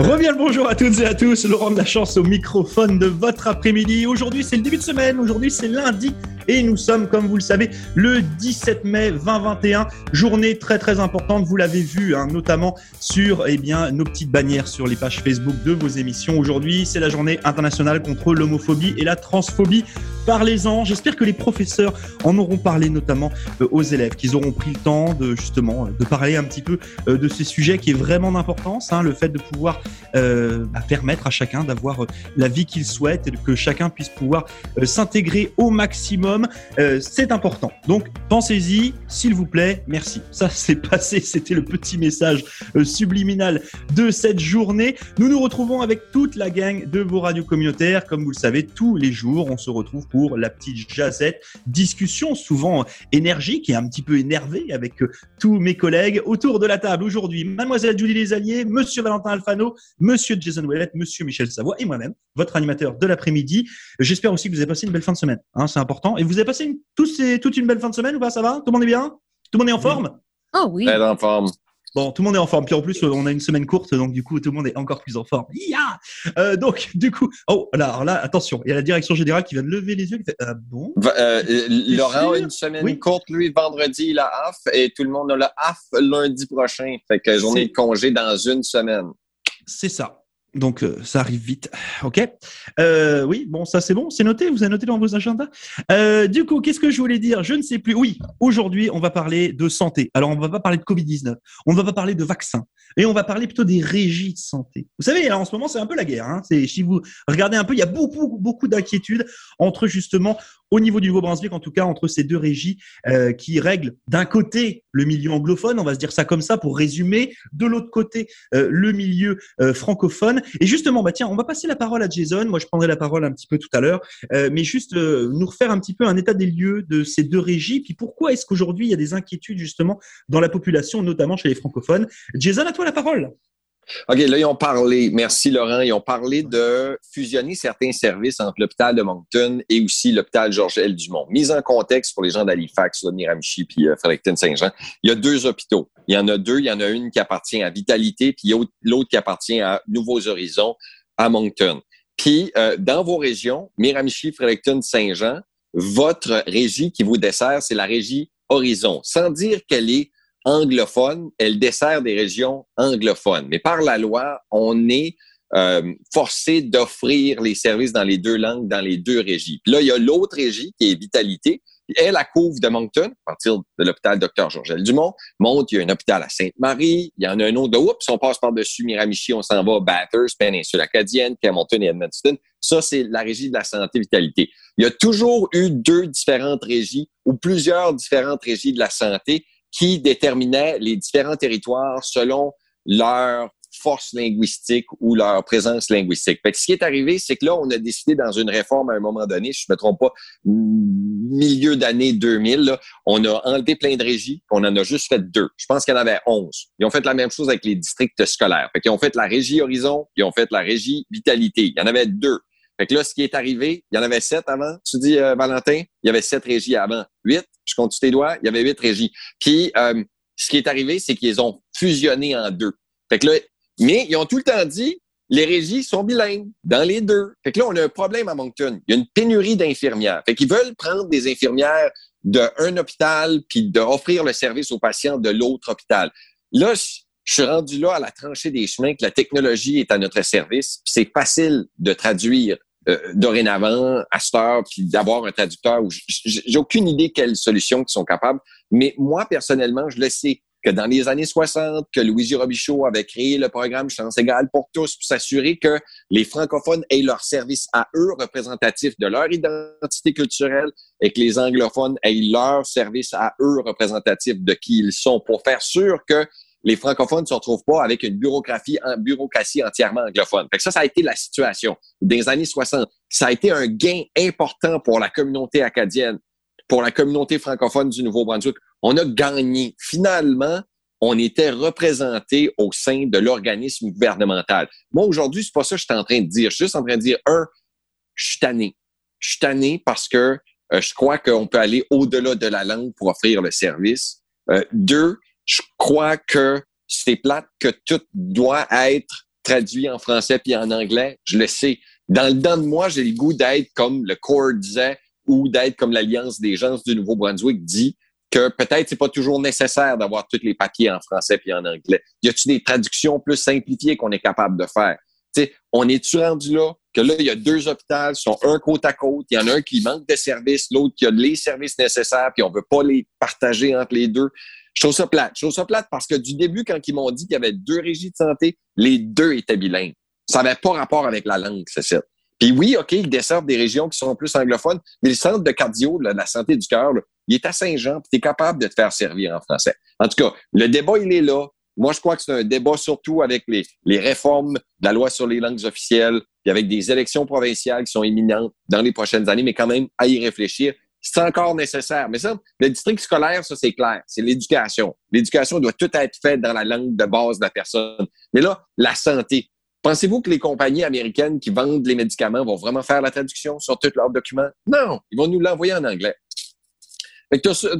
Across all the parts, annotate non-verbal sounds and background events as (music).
Reviens le bonjour à toutes et à tous, Laurent de la chance au microphone de votre après-midi. Aujourd'hui c'est le début de semaine, aujourd'hui c'est lundi et nous sommes, comme vous le savez, le 17 mai 2021, journée très très importante, vous l'avez vu, hein, notamment sur eh bien, nos petites bannières sur les pages Facebook de vos émissions. Aujourd'hui c'est la journée internationale contre l'homophobie et la transphobie. Parlez-en, j'espère que les professeurs en auront parlé notamment euh, aux élèves, qu'ils auront pris le temps de justement de parler un petit peu euh, de ces sujets qui est vraiment d'importance, hein, le fait de pouvoir euh, bah, permettre à chacun d'avoir euh, la vie qu'il souhaite et que chacun puisse pouvoir euh, s'intégrer au maximum. c'est important. Donc pensez-y, s'il vous plaît. Merci. Ça (laughs) c'est passé. C'était le petit message subliminal de cette journée. Nous nous retrouvons avec toute la gang de vos radios communautaires. Comme vous le savez, tous les jours, on se retrouve pour la petite jazette, discussion souvent énergique et un petit peu énervée avec tous mes collègues autour de la table aujourd'hui. Mademoiselle Julie Lesallier, Monsieur Valentin Alfano, Monsieur Jason Ouellet, Monsieur Michel Savoie et moi-même, votre animateur de l'après-midi. J'espère aussi que vous avez passé une belle fin de semaine. Hein, c'est important. Et vous avez passé une, tous toute une belle fin de semaine ou pas Ça va? Tout le monde est bien? Tout le monde est en forme? Oh oui. Elle est en forme. Bon, tout le monde est en forme. Puis en plus, on a une semaine courte, donc du coup, tout le monde est encore plus en forme. Yeah euh, donc, du coup, oh, là, alors là, attention, il y a la direction générale qui vient de lever les yeux. Qui fait, ah bon euh, Laurent a une semaine courte, lui, vendredi, il a AF, et tout le monde a le AF lundi prochain. Fait que journée de congé dans une semaine. C'est ça. Donc euh, ça arrive vite, ok. Euh, oui, bon, ça c'est bon, c'est noté. Vous avez noté dans vos agendas. Euh, du coup, qu'est-ce que je voulais dire? Je ne sais plus. Oui, aujourd'hui, on va parler de santé. Alors, on va pas parler de Covid 19. On ne va pas parler de vaccins. Et on va parler plutôt des régies de santé. Vous savez, en ce moment, c'est un peu la guerre. Hein. Si vous regardez un peu, il y a beaucoup, beaucoup d'inquiétudes entre justement au niveau du Nouveau-Brunswick, en tout cas, entre ces deux régies euh, qui règlent d'un côté le milieu anglophone, on va se dire ça comme ça pour résumer, de l'autre côté euh, le milieu euh, francophone. Et justement, bah tiens, on va passer la parole à Jason. Moi, je prendrai la parole un petit peu tout à l'heure, mais juste nous refaire un petit peu un état des lieux de ces deux régies. Puis pourquoi est-ce qu'aujourd'hui il y a des inquiétudes justement dans la population, notamment chez les francophones? Jason, à toi la parole. OK, là, ils ont parlé, merci Laurent, ils ont parlé de fusionner certains services entre l'hôpital de Moncton et aussi l'hôpital Georges-L. Dumont. Mise en contexte pour les gens d'Halifax, Miramichi puis euh, Fredericton-Saint-Jean, il y a deux hôpitaux. Il y en a deux, il y en a une qui appartient à Vitalité puis l'autre qui appartient à Nouveaux Horizons à Moncton. Puis, euh, dans vos régions, Miramichi, Fredericton-Saint-Jean, votre régie qui vous dessert, c'est la régie Horizon. Sans dire qu'elle est anglophone, elle dessert des régions anglophones. Mais par la loi, on est euh, forcé d'offrir les services dans les deux langues, dans les deux régies. Puis là, il y a l'autre régie qui est Vitalité. Elle, la couvre de Moncton, à partir de l'hôpital Dr. Georgel Dumont. Monte, il y a un hôpital à Sainte-Marie. Il y en a un autre de Oups, on passe par-dessus Miramichi, on s'en va à Bathurst, Péninsule Acadienne, Camonton et Edmundston. Ça, c'est la régie de la santé vitalité. Il y a toujours eu deux différentes régies ou plusieurs différentes régies de la santé qui déterminaient les différents territoires selon leur force linguistique ou leur présence linguistique. Fait ce qui est arrivé, c'est que là, on a décidé dans une réforme à un moment donné, je ne me trompe pas, milieu d'année 2000, on a enlevé plein de régies, on en a juste fait deux. Je pense qu'il y en avait onze. Ils ont fait la même chose avec les districts scolaires. Fait qu'ils ont fait la régie Horizon, ils ont fait la régie Vitalité. Il y en avait deux. Fait que là, ce qui est arrivé, il y en avait sept avant. Tu dis, euh, Valentin, il y avait sept régies avant. Huit, je compte tes doigts, il y avait huit régies. Puis, euh, ce qui est arrivé, c'est qu'ils ont fusionné en deux. Fait que là, mais ils ont tout le temps dit, les régies sont bilingues dans les deux. Fait que là, on a un problème à Moncton. Il y a une pénurie d'infirmières. Fait qu'ils veulent prendre des infirmières d'un hôpital puis d'offrir le service aux patients de l'autre hôpital. Là, je suis rendu là à la tranchée des chemins que la technologie est à notre service. C'est facile de traduire euh, dorénavant à cette puis d'avoir un traducteur. J'ai aucune idée quelles solutions qui sont capables, mais moi, personnellement, je le sais que dans les années 60, que Louis Robichaud avait créé le programme Chance égale pour tous pour s'assurer que les francophones aient leur service à eux représentatif de leur identité culturelle et que les anglophones aient leur service à eux représentatif de qui ils sont pour faire sûr que les francophones ne se retrouvent pas avec une bureaucratie, entièrement anglophone. Fait ça, ça a été la situation les années 60. Ça a été un gain important pour la communauté acadienne, pour la communauté francophone du Nouveau-Brunswick. On a gagné. Finalement, on était représenté au sein de l'organisme gouvernemental. Moi, aujourd'hui, c'est pas ça que je suis en train de dire. Je suis juste en train de dire, un, je suis tanné. Je suis tanné parce que euh, je crois qu'on peut aller au-delà de la langue pour offrir le service. Euh, deux, je crois que c'est plate que tout doit être traduit en français puis en anglais, je le sais. Dans le dedans de moi, j'ai le goût d'être comme le corps disait ou d'être comme l'Alliance des gens du Nouveau-Brunswick dit que peut-être c'est pas toujours nécessaire d'avoir tous les papiers en français puis en anglais. Y a-t-il des traductions plus simplifiées qu'on est capable de faire? sais, on est-tu rendu là que là, il y a deux hôpitaux sont un côte à côte. Il y en a un qui manque de services, l'autre qui a les services nécessaires, puis on veut pas les partager entre les deux? Je ça plate. Je plate parce que du début, quand ils m'ont dit qu'il y avait deux régies de santé, les deux étaient bilingues. Ça n'avait pas rapport avec la langue, c'est ça. Puis oui, OK, ils desservent des régions qui sont plus anglophones, mais le centre de cardio, de la santé du cœur, il est à Saint-Jean, puis tu es capable de te faire servir en français. En tout cas, le débat, il est là. Moi, je crois que c'est un débat surtout avec les, les réformes de la loi sur les langues officielles, puis avec des élections provinciales qui sont imminentes dans les prochaines années, mais quand même à y réfléchir. C'est encore nécessaire. Mais ça, le district scolaire, ça, c'est clair. C'est l'éducation. L'éducation doit tout être faite dans la langue de base de la personne. Mais là, la santé. Pensez-vous que les compagnies américaines qui vendent les médicaments vont vraiment faire la traduction sur tous leurs documents? Non, ils vont nous l'envoyer en anglais.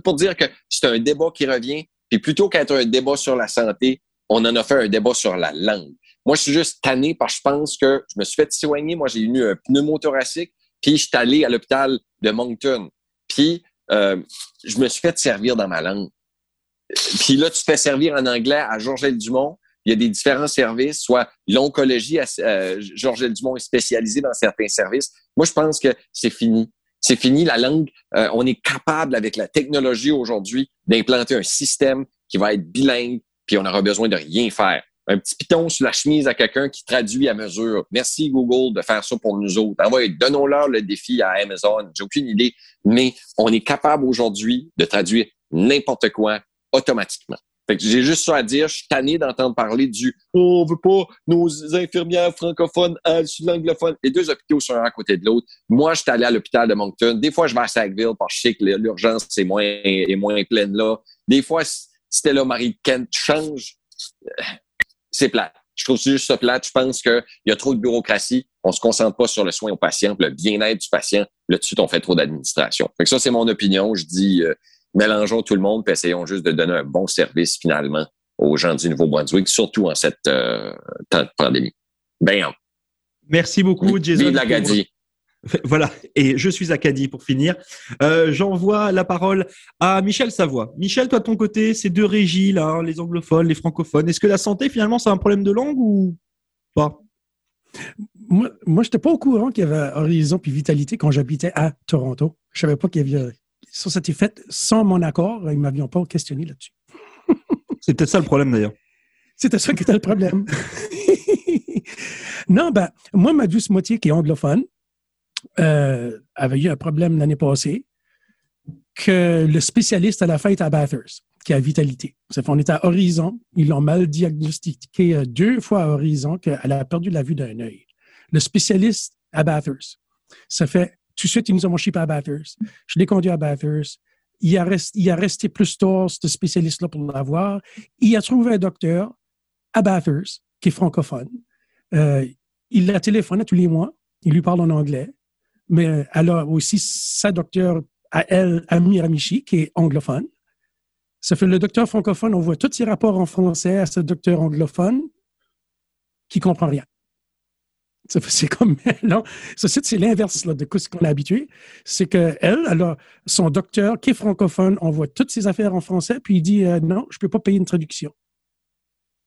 pour dire que c'est un débat qui revient, puis plutôt qu'être un débat sur la santé, on en a fait un débat sur la langue. Moi, je suis juste tanné parce que je pense que je me suis fait soigner. Moi, j'ai eu un pneumothoracique, puis je suis allé à l'hôpital de Moncton. Puis, euh, je me suis fait servir dans ma langue. Puis là, tu te fais servir en anglais à Georges Dumont. Il y a des différents services, soit l'oncologie, euh, Georges Dumont est spécialisé dans certains services. Moi, je pense que c'est fini. C'est fini la langue. Euh, on est capable avec la technologie aujourd'hui d'implanter un système qui va être bilingue, puis on n'aura besoin de rien faire. Un petit piton sur la chemise à quelqu'un qui traduit à mesure. Merci Google de faire ça pour nous autres. Donnons-leur le défi à Amazon. J'ai aucune idée, mais on est capable aujourd'hui de traduire n'importe quoi automatiquement j'ai juste ça à dire. Je suis tanné d'entendre parler du oh, on veut pas nos infirmières francophones à l'anglophone. Les deux hôpitaux sont un à côté de l'autre. Moi, je suis allé à l'hôpital de Moncton. Des fois, je vais à Sackville parce que je sais que l'urgence est moins, est moins pleine là. Des fois, c'était là, Marie Kent change. C'est plat. Je trouve juste ça plate. Je pense qu'il y a trop de bureaucratie. On se concentre pas sur le soin au patient, le bien-être du patient. Là-dessus, on fait trop d'administration. ça, c'est mon opinion. Je dis, euh, mélangeons tout le monde et essayons juste de donner un bon service finalement aux gens du Nouveau-Brunswick, surtout en cette euh, temps de pandémie. Ben, Merci beaucoup, Jason. Vive. (laughs) Voilà, et je suis Acadie pour finir. Euh, J'envoie la parole à Michel Savoie. Michel, toi de ton côté, ces deux régies là, hein, les anglophones, les francophones, est-ce que la santé finalement c'est un problème de langue ou pas? Moi, moi je n'étais pas au courant qu'il y avait Horizon puis Vitalité quand j'habitais à Toronto. Je savais pas qu'il y avait ça s'était fait sans mon accord. Ils ne m'avaient pas questionné là-dessus. (laughs) C'est peut-être ça le problème d'ailleurs. C'était ça qui était le problème. (laughs) non, ben, moi, ma douce moitié qui est anglophone euh, avait eu un problème l'année passée que le spécialiste à la fête à Bathurst, qui a Vitalité. On est à Horizon. Ils l'ont mal diagnostiqué euh, deux fois à Horizon qu'elle a perdu la vue d'un œil. Le spécialiste à Bathurst, ça fait tout de suite, ils nous ont chipé à Bathurst. Je l'ai conduit à Bathurst. Il a, a resté plus tard, ce spécialiste-là, pour l'avoir. Il a trouvé un docteur à Bathurst, qui est francophone. Euh, il la téléphone tous les mois. Il lui parle en anglais. Mais elle a aussi sa docteur à elle, Amir Amishi, qui est anglophone. Ça fait le docteur francophone, on voit tous ses rapports en français à ce docteur anglophone qui comprend rien. C'est comme non? c'est l'inverse de ce qu'on est habitué. C'est qu'elle, elle a son docteur qui est francophone, on voit toutes ses affaires en français, puis il dit euh, non, je ne peux pas payer une traduction.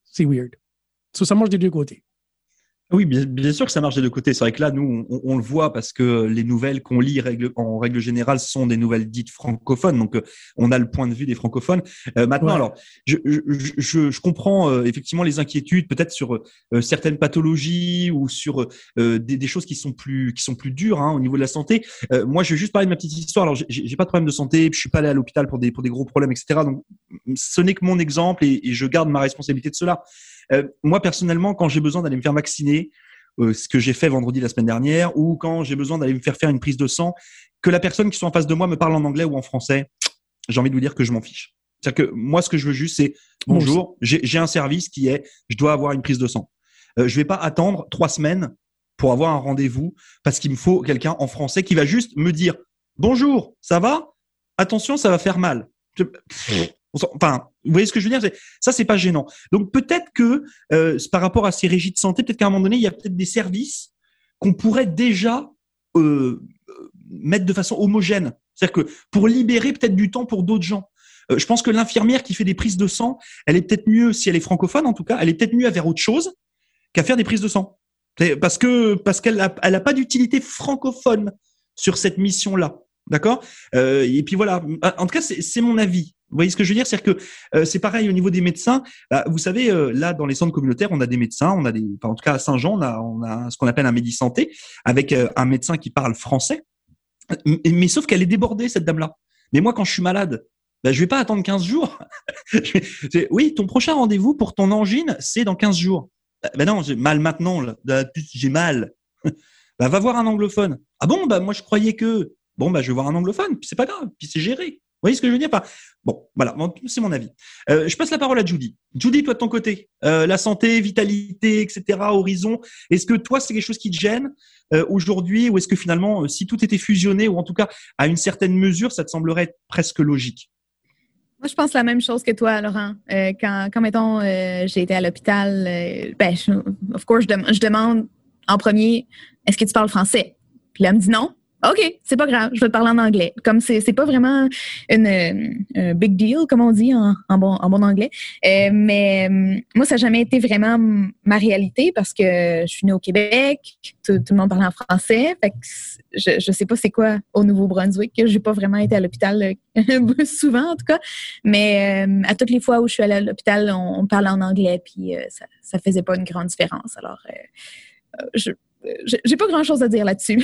C'est weird. ça mange des deux côtés. Oui, bien, sûr que ça marche des deux côtés. C'est vrai que là, nous, on, le voit parce que les nouvelles qu'on lit en règle générale sont des nouvelles dites francophones. Donc, euh, on a le point de vue des francophones. Euh, maintenant, alors, je, je, je, comprends euh, effectivement les inquiétudes, peut-être sur certaines pathologies ou sur des, des, choses qui sont plus qui sont plus dures hein, au niveau de la santé. moi, je vais juste parler de ma petite histoire. Alors, j'ai pas de problème de santé, je suis pas allé à l'hôpital pour des pour des gros problèmes, etc. Donc, ce n'est que mon exemple et, et je garde ma responsabilité de cela. Euh, moi, personnellement, quand j'ai besoin d'aller me faire vacciner, euh, ce que j'ai fait vendredi la semaine dernière, ou quand j'ai besoin d'aller me faire faire une prise de sang, que la personne qui soit en face de moi me parle en anglais ou en français, j'ai envie de vous dire que je m'en fiche. C'est-à-dire que moi, ce que je veux juste, c'est bonjour, j'ai un service qui est, je dois avoir une prise de sang. Euh, je vais pas attendre trois semaines pour avoir un rendez-vous parce qu'il me faut quelqu'un en français qui va juste me dire bonjour, ça va? Attention, ça va faire mal. Enfin, Vous voyez ce que je veux dire? Ça, c'est pas gênant. Donc peut-être que euh, par rapport à ces régies de santé, peut-être qu'à un moment donné, il y a peut-être des services qu'on pourrait déjà euh, mettre de façon homogène. C'est-à-dire que pour libérer peut-être du temps pour d'autres gens. Euh, je pense que l'infirmière qui fait des prises de sang, elle est peut-être mieux, si elle est francophone en tout cas, elle est peut-être mieux à faire autre chose qu'à faire des prises de sang. Parce que parce qu'elle a, elle a pas d'utilité francophone sur cette mission-là. D'accord? Euh, Et puis voilà. En tout cas, c'est mon avis. Vous voyez ce que je veux dire? C'est-à-dire que euh, c'est pareil au niveau des médecins. Bah, vous savez, euh, là, dans les centres communautaires, on a des médecins, on a des, en tout cas à Saint-Jean, on a, ce qu'on appelle un médi-santé, avec euh, un médecin qui parle français. Mais, sauf qu'elle est débordée, cette dame-là. Mais moi, quand je suis malade, bah, je vais pas attendre 15 jours. (laughs) oui, ton prochain rendez-vous pour ton angine, c'est dans 15 jours. Bah non, j'ai mal maintenant, j'ai mal. (laughs) va voir un anglophone. Ah bon, moi je croyais que. Bon, je vais voir un anglophone, c'est pas grave, puis c'est géré. Vous voyez ce que je veux dire Bon, voilà, c'est mon avis. Euh, je passe la parole à Judy. Judy, toi de ton côté, euh, la santé, vitalité, etc., horizon. Est-ce que toi c'est quelque chose qui te gêne euh, aujourd'hui, ou est-ce que finalement, si tout était fusionné, ou en tout cas à une certaine mesure, ça te semblerait presque logique? Moi, je pense la même chose que toi, Laurent. Quand, quand, mettons, j'ai été à l'hôpital, ben, je, of course, je, demande en premier, est-ce que tu parles français? Puis là, elle me dit non. OK, c'est pas grave, je vais parler en anglais. Comme c'est, pas vraiment une, un big deal, comme on dit en, en bon, en bon anglais. Euh, mais euh, moi, ça n'a jamais été vraiment ma réalité parce que je suis née au Québec, tout, tout le monde parle en français. Fait que je, je sais pas c'est quoi au Nouveau-Brunswick. J'ai pas vraiment été à l'hôpital euh, (laughs) souvent, en tout cas. Mais euh, à toutes les fois où je suis allée à l'hôpital, on, parlait en anglais, puis ça, ça faisait pas une grande différence. Alors, je j'ai pas grand chose à dire là-dessus.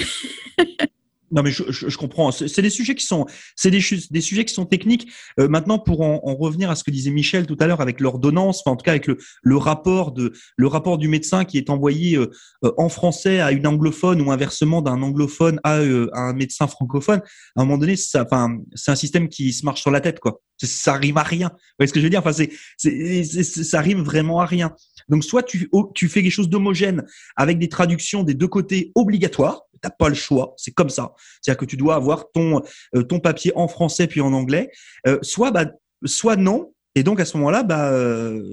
(laughs) Non, mais je, je, je comprends. C'est des sujets qui sont, c'est des, sujets qui sont techniques. Euh, maintenant, pour en, en, revenir à ce que disait Michel tout à l'heure avec l'ordonnance, enfin, en tout cas avec le, le, rapport de, le rapport du médecin qui est envoyé euh, euh en français à une anglophone ou inversement d'un anglophone à, euh, à, un médecin francophone. À un moment donné, ça, enfin, c'est un système qui se marche sur la tête, quoi. Ça rime à rien. Vous voyez ce que je veux dire? Enfin, c'est, ça rime vraiment à rien. Donc, soit tu, tu fais quelque chose d'homogène avec des traductions des deux côtés obligatoires T'as pas le choix, c'est comme ça. C'est-à-dire que tu dois avoir ton euh, ton papier en français puis en anglais. Euh, soit bah soit non. Et donc à ce moment-là, bah euh,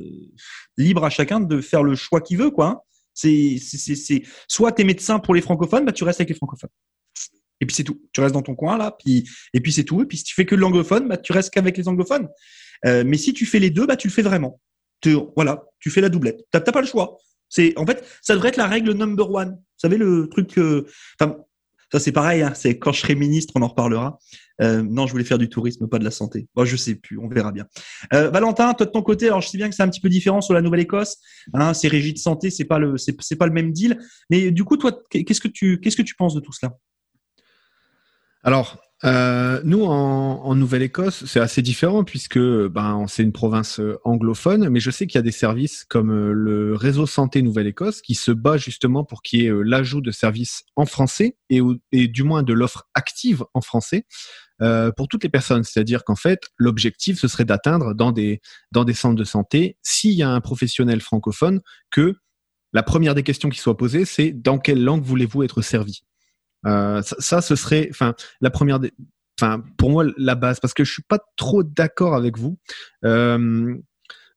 libre à chacun de faire le choix qu'il veut, quoi. Hein. C'est c'est soit t'es médecin pour les francophones, bah tu restes avec les francophones. Et puis c'est tout. Tu restes dans ton coin là, puis et puis c'est tout. Et puis si tu fais que l'anglophone, bah tu restes qu'avec les anglophones. Mais si tu fais les deux, bah tu le fais vraiment. Voilà, tu fais la doublette. T'as pas le choix. C'est en fait, ça devrait être la règle number one. Vous savez le truc. Euh, ça c'est pareil. Hein, c'est quand je serai ministre, on en reparlera. Euh, non, je voulais faire du tourisme, pas de la santé. Bon, je sais plus, on verra bien. Euh, Valentin, toi de ton côté, alors je sais bien que c'est un petit peu différent sur la Nouvelle-Écosse. Hein, c'est régie de santé, c'est pas le, c'est pas le même deal. Mais du coup, toi, qu'est-ce que tu, qu'est-ce que tu penses de tout cela? Alors, euh, nous, en, Nouvelle-Écosse, c'est assez différent puisque ben, c'est une province euh, anglophone, mais je sais qu'il y a des services comme euh, le réseau santé Nouvelle-Écosse qui se bat justement pour qu'il y ait l'ajout de services en français et, du moins de l'offre active en français euh, pour toutes les personnes. C'est-à-dire qu'en fait, l'objectif, ce serait d'atteindre dans des, dans des centres de santé, s'il y a un professionnel francophone, que la première des questions qui soit posée, c'est dans quelle langue voulez-vous être servi? euh, ça, ça, ce serait, enfin, la première, enfin, pour moi, la base, parce que je suis pas trop d'accord avec vous, euh,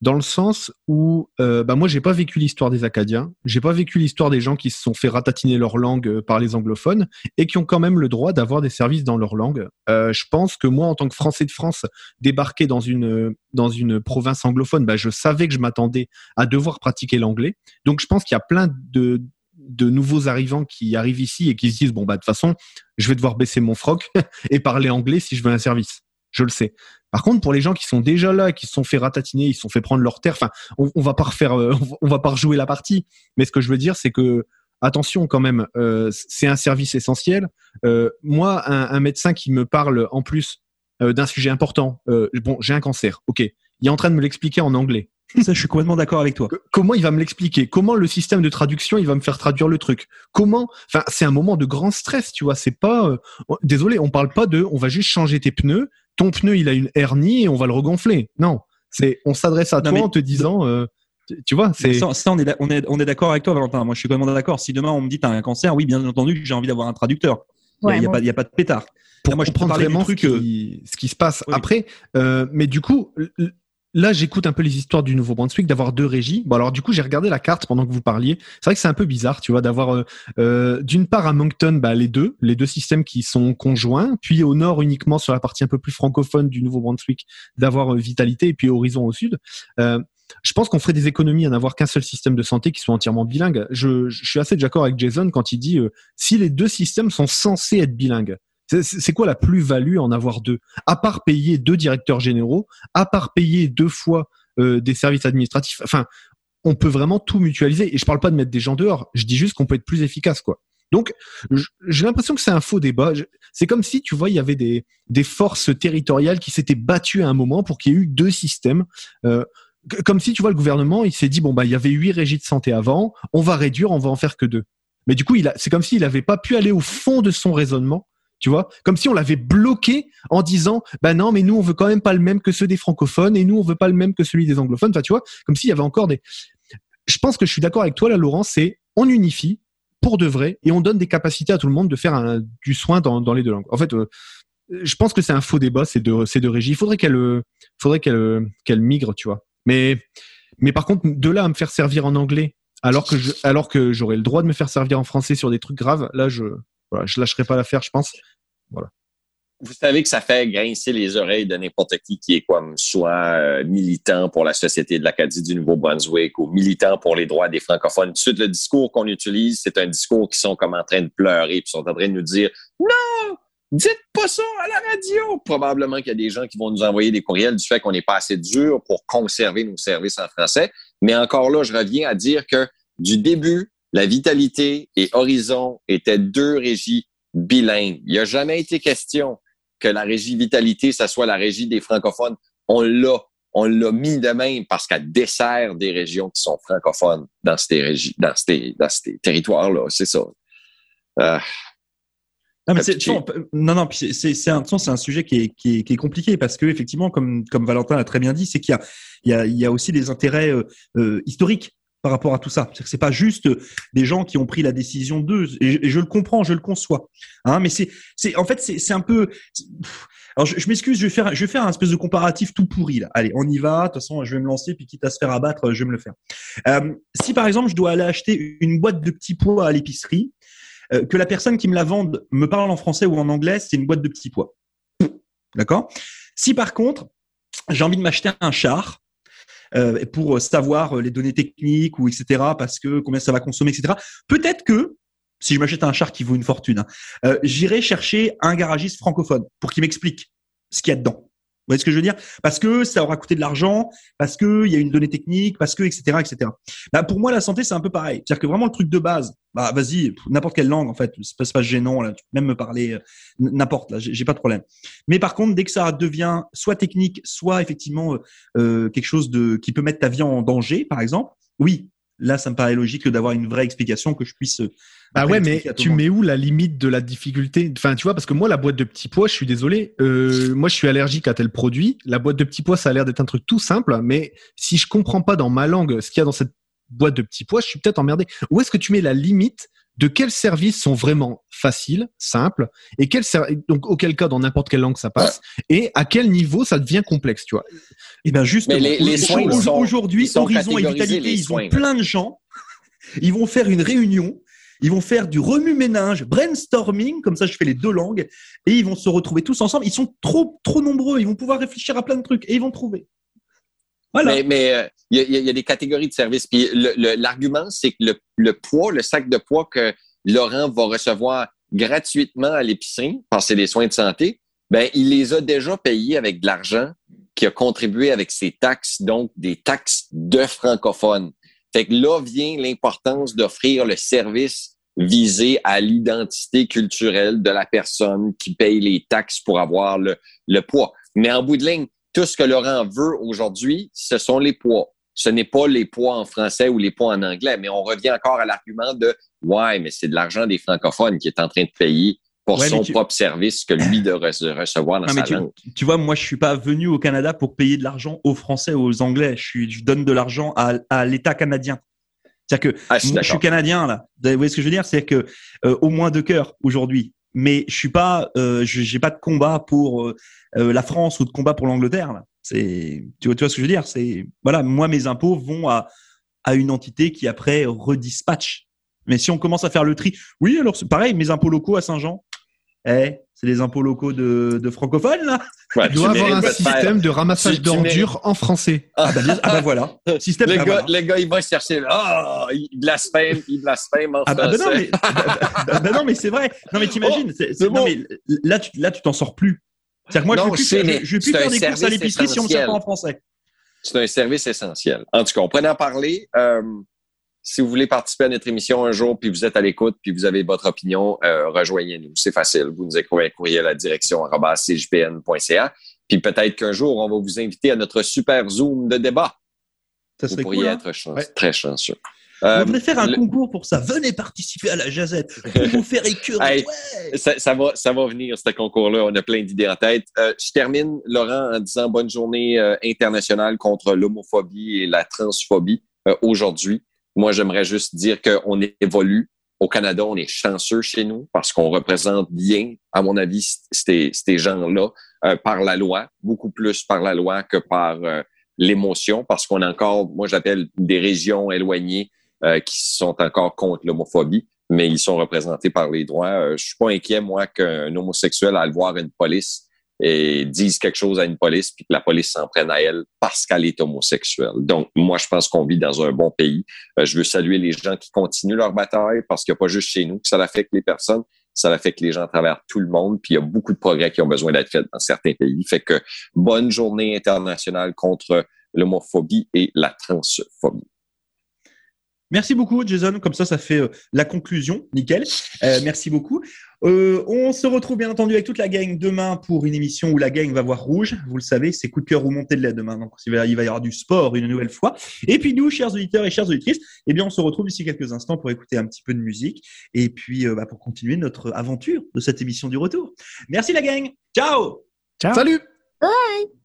dans le sens où, euh, bah, moi, j'ai pas vécu l'histoire des Acadiens, j'ai pas vécu l'histoire des gens qui se sont fait ratatiner leur langue euh, par les anglophones et qui ont quand même le droit d'avoir des services dans leur langue. Euh, je pense que moi, en tant que Français de France, débarquer dans une dans une province anglophone, bah, je savais que je m'attendais à devoir pratiquer l'anglais. Donc, je pense qu'il y a plein de de nouveaux arrivants qui arrivent ici et qui se disent bon bah de toute façon je vais devoir baisser mon froc (laughs) et parler anglais si je veux un service. Je le sais. Par contre pour les gens qui sont déjà là qui se sont fait ratatiner ils se sont fait prendre leur terre enfin on, va pas refaire euh, on va pas rejouer la partie. Mais ce que je veux dire c'est que attention quand même euh, c'est un service essentiel. Euh, moi un, médecin qui me parle en plus d'un sujet important bon j'ai un cancer. Ok. Il est en train de me l'expliquer en anglais ça, je suis complètement d'accord avec toi. Comment il va me l'expliquer? Comment le système de traduction, il va me faire traduire le truc? Comment Enfin, c'est un moment de grand stress, tu vois. C'est pas. Euh... Désolé, on parle pas de. On va juste changer tes pneus. Ton pneu, il a une hernie et on va le regonfler. Non, c'est. On s'adresse à non, toi mais... en te disant. Euh, tu vois, c'est. Ça, ça, on est, on est, on est d'accord avec toi, Valentin. Moi, je suis complètement d'accord. Si demain on me dit t'as un cancer, oui, bien entendu, j'ai envie d'avoir un traducteur. Ouais, il n'y a, bon. a, pas de pétard. Pour moi, je comprends vraiment truc, ce, qui, ce qui se passe. Oui. Après, euh, mais du coup, là, j'écoute un peu les histoires du Nouveau-Brunswick, d'avoir deux régies. Bon, alors du coup, j'ai regardé la carte pendant que vous parliez. C'est vrai que c'est un peu bizarre, tu vois, d'avoir euh, euh, d'une part à Moncton, bah, les deux, les deux systèmes qui sont conjoints, puis au nord uniquement sur la partie un peu plus francophone du Nouveau-Brunswick, d'avoir euh, Vitalité, et puis Horizon au sud. je pense qu'on ferait des économies à n'avoir qu'un seul système de santé qui soit entièrement bilingue. Je, je suis assez d'accord avec Jason quand il dit si les deux systèmes sont censés être bilingues. C'est quoi la plus-value en avoir deux? À part payer deux directeurs généraux, à part payer deux fois euh, des services administratifs. Enfin, on peut vraiment tout mutualiser. Et je parle pas de mettre des gens dehors. Je dis juste qu'on peut être plus efficace, quoi. Donc, j'ai l'impression que c'est un faux débat. C'est comme si, tu vois, il y avait des, des forces territoriales qui s'étaient battues à un moment pour qu'il y ait eu deux systèmes. Euh, comme si, tu vois, le gouvernement, il s'est dit, bon, bah, il y avait huit régies de santé avant, on va réduire, on va en faire que deux. Mais du coup, c'est comme s'il n'avait pas pu aller au fond de son raisonnement tu vois? Comme si on l'avait bloqué en disant, bah non, mais nous, on veut quand même pas le même que ceux des francophones et nous, on veut pas le même que celui des anglophones. Enfin, tu vois, comme s'il y avait encore des. Je pense que je suis d'accord avec toi, là, Laurent, c'est on unifie pour de vrai et on donne des capacités à tout le monde de faire du soin dans, les deux langues. En fait, euh, je pense que c'est un faux débat, ces deux, ces deux régies. Il faudrait qu'elles faudrait qu'elle, qu'elle migrent, tu vois. Mais, mais par contre, de là à me faire servir en anglais, alors que alors que j'aurais le droit de me faire servir en français sur des trucs graves, là, je, voilà, je lâcherai pas l'affaire, je pense. Voilà. Vous savez que ça fait grincer les oreilles de n'importe qui qui est comme soit euh, militant pour la Société de l'Acadie du Nouveau-Brunswick ou militant pour les droits des francophones. Tout le discours qu'on utilise, c'est un discours qui sont comme en train de pleurer, puis sont en train de nous dire Non! Dites pas ça à la radio! Probablement qu'il y a des gens qui vont nous envoyer des courriels du fait qu'on n'est pas assez dur pour conserver nos services en français. Mais encore là, je reviens à dire que du début la vitalité et Horizon étaient deux régies bilingues. Il n'y a jamais été question que la régie vitalité, ça soit la régie des francophones. On l'a. On l'a mis de même parce qu'elle dessert des régions qui sont francophones dans ces régies, dans ces, dans ces territoires-là. C'est ça. Euh, non, mais c'est, non, non, c'est, c'est un, c'est un sujet qui est, qui est, qui est compliqué parce que effectivement, comme, comme Valentin a très bien dit, c'est qu'il y a, il y a, il y a aussi des intérêts euh, euh historiques par rapport à tout ça. C'est pas juste des gens qui ont pris la décision d'eux. Et, je le comprends, je le conçois. Hein, mais c'est, c'est, en fait, c'est, c'est un peu. Alors, je, m'excuse, je vais faire, je vais faire un espèce de comparatif tout pourri là. Allez, on y va. De toute façon, je vais me lancer, puis quitte à se faire abattre, je vais me le faire. Euh, si par exemple, je dois aller acheter une boîte de petits pois à l'épicerie, euh, que la personne qui me la vende me parle en français ou en anglais, c'est une boîte de petits pois. D'accord? Si par contre, j'ai envie de m'acheter un char, euh, pour savoir euh, les données techniques ou etc. Parce que combien ça va consommer, etc. Peut-être que si je m'achète un char qui vaut une fortune, hein, euh, j'irai chercher un garagiste francophone pour qu'il m'explique ce qu'il y a dedans. Vous voyez ce que je veux dire? Parce que ça aura coûté de l'argent, parce que il y a une donnée technique, parce que etc. etc. Bah, pour moi, la santé c'est un peu pareil. C'est-à-dire que vraiment le truc de base, bah vas-y, n'importe quelle langue en fait, c'est pas, gênant là. Tu peux même me parler euh, n'importe là, j'ai pas de problème. Mais par contre, dès que ça devient soit technique, soit effectivement euh, euh, quelque chose de qui peut mettre ta vie en danger, par exemple, oui, là ça me paraît logique d'avoir une vraie explication que je puisse ah ouais, mais tu mets où la limite de la difficulté? Enfin, tu vois, parce que moi, la boîte de petits pois, je suis désolé, euh, moi, je suis allergique à tel produit. La boîte de petits pois, ça a l'air d'être un truc tout simple, mais si je comprends pas dans ma langue ce qu'il y a dans cette boîte de petits pois, je suis peut-être emmerdé. Où est-ce que tu mets la limite de quels services sont vraiment faciles, simples, et quel donc auquel cas dans n'importe quelle langue ça passe, et à quel niveau ça devient complexe, tu vois Et eh bien juste aujourd'hui, Horizon et Vitalité, ils ont plein de gens. Ils vont faire une réunion ils vont faire du remue-ménage, brainstorming, comme ça je fais les deux langues, et ils vont se retrouver tous ensemble. Ils sont trop, trop nombreux, ils vont pouvoir réfléchir à plein de trucs et ils vont trouver. Mais euh, il y, y, a des catégories de services. Puis l'argument, c'est que le, le, poids, le sac de poids que Laurent va recevoir gratuitement à l'épicerie, parce que c'est des soins de santé, ben il les a déjà payés avec de l'argent qui a contribué avec ses taxes, donc des taxes de francophones. Fait que là vient l'importance d'offrir le service visé à l'identité culturelle de la personne qui paye les taxes pour avoir le, le poids. Mais en bout de ligne, tout ce que Laurent veut aujourd'hui, ce sont les poids. Ce n'est pas les poids en français ou les poids en anglais, mais on revient encore à l'argument de ouais, mais c'est de l'argent des francophones qui est en train de payer pour son propre service que lui de recevoir dans sa tu, langue. Tu vois, moi, je suis pas venu au Canada pour payer de l'argent aux Français ou aux Anglais. Je, suis, je donne de l'argent à, à l'État canadien. C'est-à-dire que ah, je, suis canadien là. Vous voyez ce que je veux dire? C'est que euh, au moins de cœur aujourd'hui. Mais je suis pas, euh, j'ai pas de combat pour euh, euh, la France ou de combat pour l'Angleterre. C'est, tu vois, tu vois ce que je veux dire? C'est voilà, moi mes impôts vont à à une entité qui après redispatche. Mais si on commence à faire le tri, oui, alors c'est pareil, mes impôts locaux à Saint-Jean, eh, c'est les impôts locaux de, de francophones là. Ouais, il doit avoir un système de ramassage d'ordures en français. Ah bah, ah bah voilà. (laughs) Système, les, bah, gars, les gars, ils vont chercher. Ah, oh, ils blasphèment, ils blasphèment en ah bah, bah non, mais, bah, bah, non, mais c'est vrai. Non mais t'imagines, oh, non, mais là tu là tu t'en sors plus. C'est-à-dire que moi non, je vais plus, je, plus faire des courses à l'épicerie si on ne sait pas en français. C'est un service essentiel. En tout cas, on prenait en parler. Euh, si vous voulez participer à notre émission un jour, puis vous êtes à l'écoute, puis vous avez votre opinion, euh, rejoignez-nous. C'est facile. Vous nous écrivez un courrier à la direction cjpn.ca. Puis peut-être qu'un jour, on va vous inviter à notre super Zoom de débat. Ça vous pourriez hein? être très chanceux. Euh, on devrait faire un concours pour ça. Venez participer à la jazette. Pour vous faire écœurer. (laughs) ça, va, ça va venir, ce concours-là. On a plein d'idées en tête. Euh, je termine, Laurent, en disant bonne journée euh, internationale contre l'homophobie et la transphobie aujourd'hui. Moi, j'aimerais juste dire qu'on évolue. Au Canada, on est chanceux chez nous parce qu'on représente bien, à mon avis, ces, ces gens-là par la loi, beaucoup plus par la loi que par l'émotion, parce qu'on a encore, moi j'appelle des régions éloignées euh, qui sont encore contre l'homophobie, mais ils sont représentés par les droits. Euh, je suis pas inquiet, moi, qu'un homosexuel aille voir une police et dise quelque chose à une police, puis que la police s'en prenne à elle parce qu'elle est homosexuelle. Donc, moi, je pense qu'on vit dans un bon pays. Euh, je veux saluer les gens qui continuent leur bataille parce qu'il n'y a pas juste chez nous que ça affecte les personnes, ça affecte les gens à travers tout le monde, puis il y a beaucoup de progrès qui ont besoin d'être faits dans certains pays. Fait que bonne journée internationale contre l'homophobie et la transphobie. Merci beaucoup, Jason. Comme ça, ça fait euh, la conclusion. Nickel. Euh, merci beaucoup. Euh, on se retrouve bien entendu avec toute la gang demain pour une émission où la gang va voir rouge. Vous le savez, c'est coup de cœur ou montée de lait demain. Donc, il va, y avoir du sport une nouvelle fois. Et puis nous, chers auditeurs et chères auditrices, eh bien, on se retrouve ici quelques instants pour écouter un petit peu de musique et puis bah, pour continuer notre aventure de cette émission du retour. Merci la gang. Ciao. Ciao. Salut. Bye.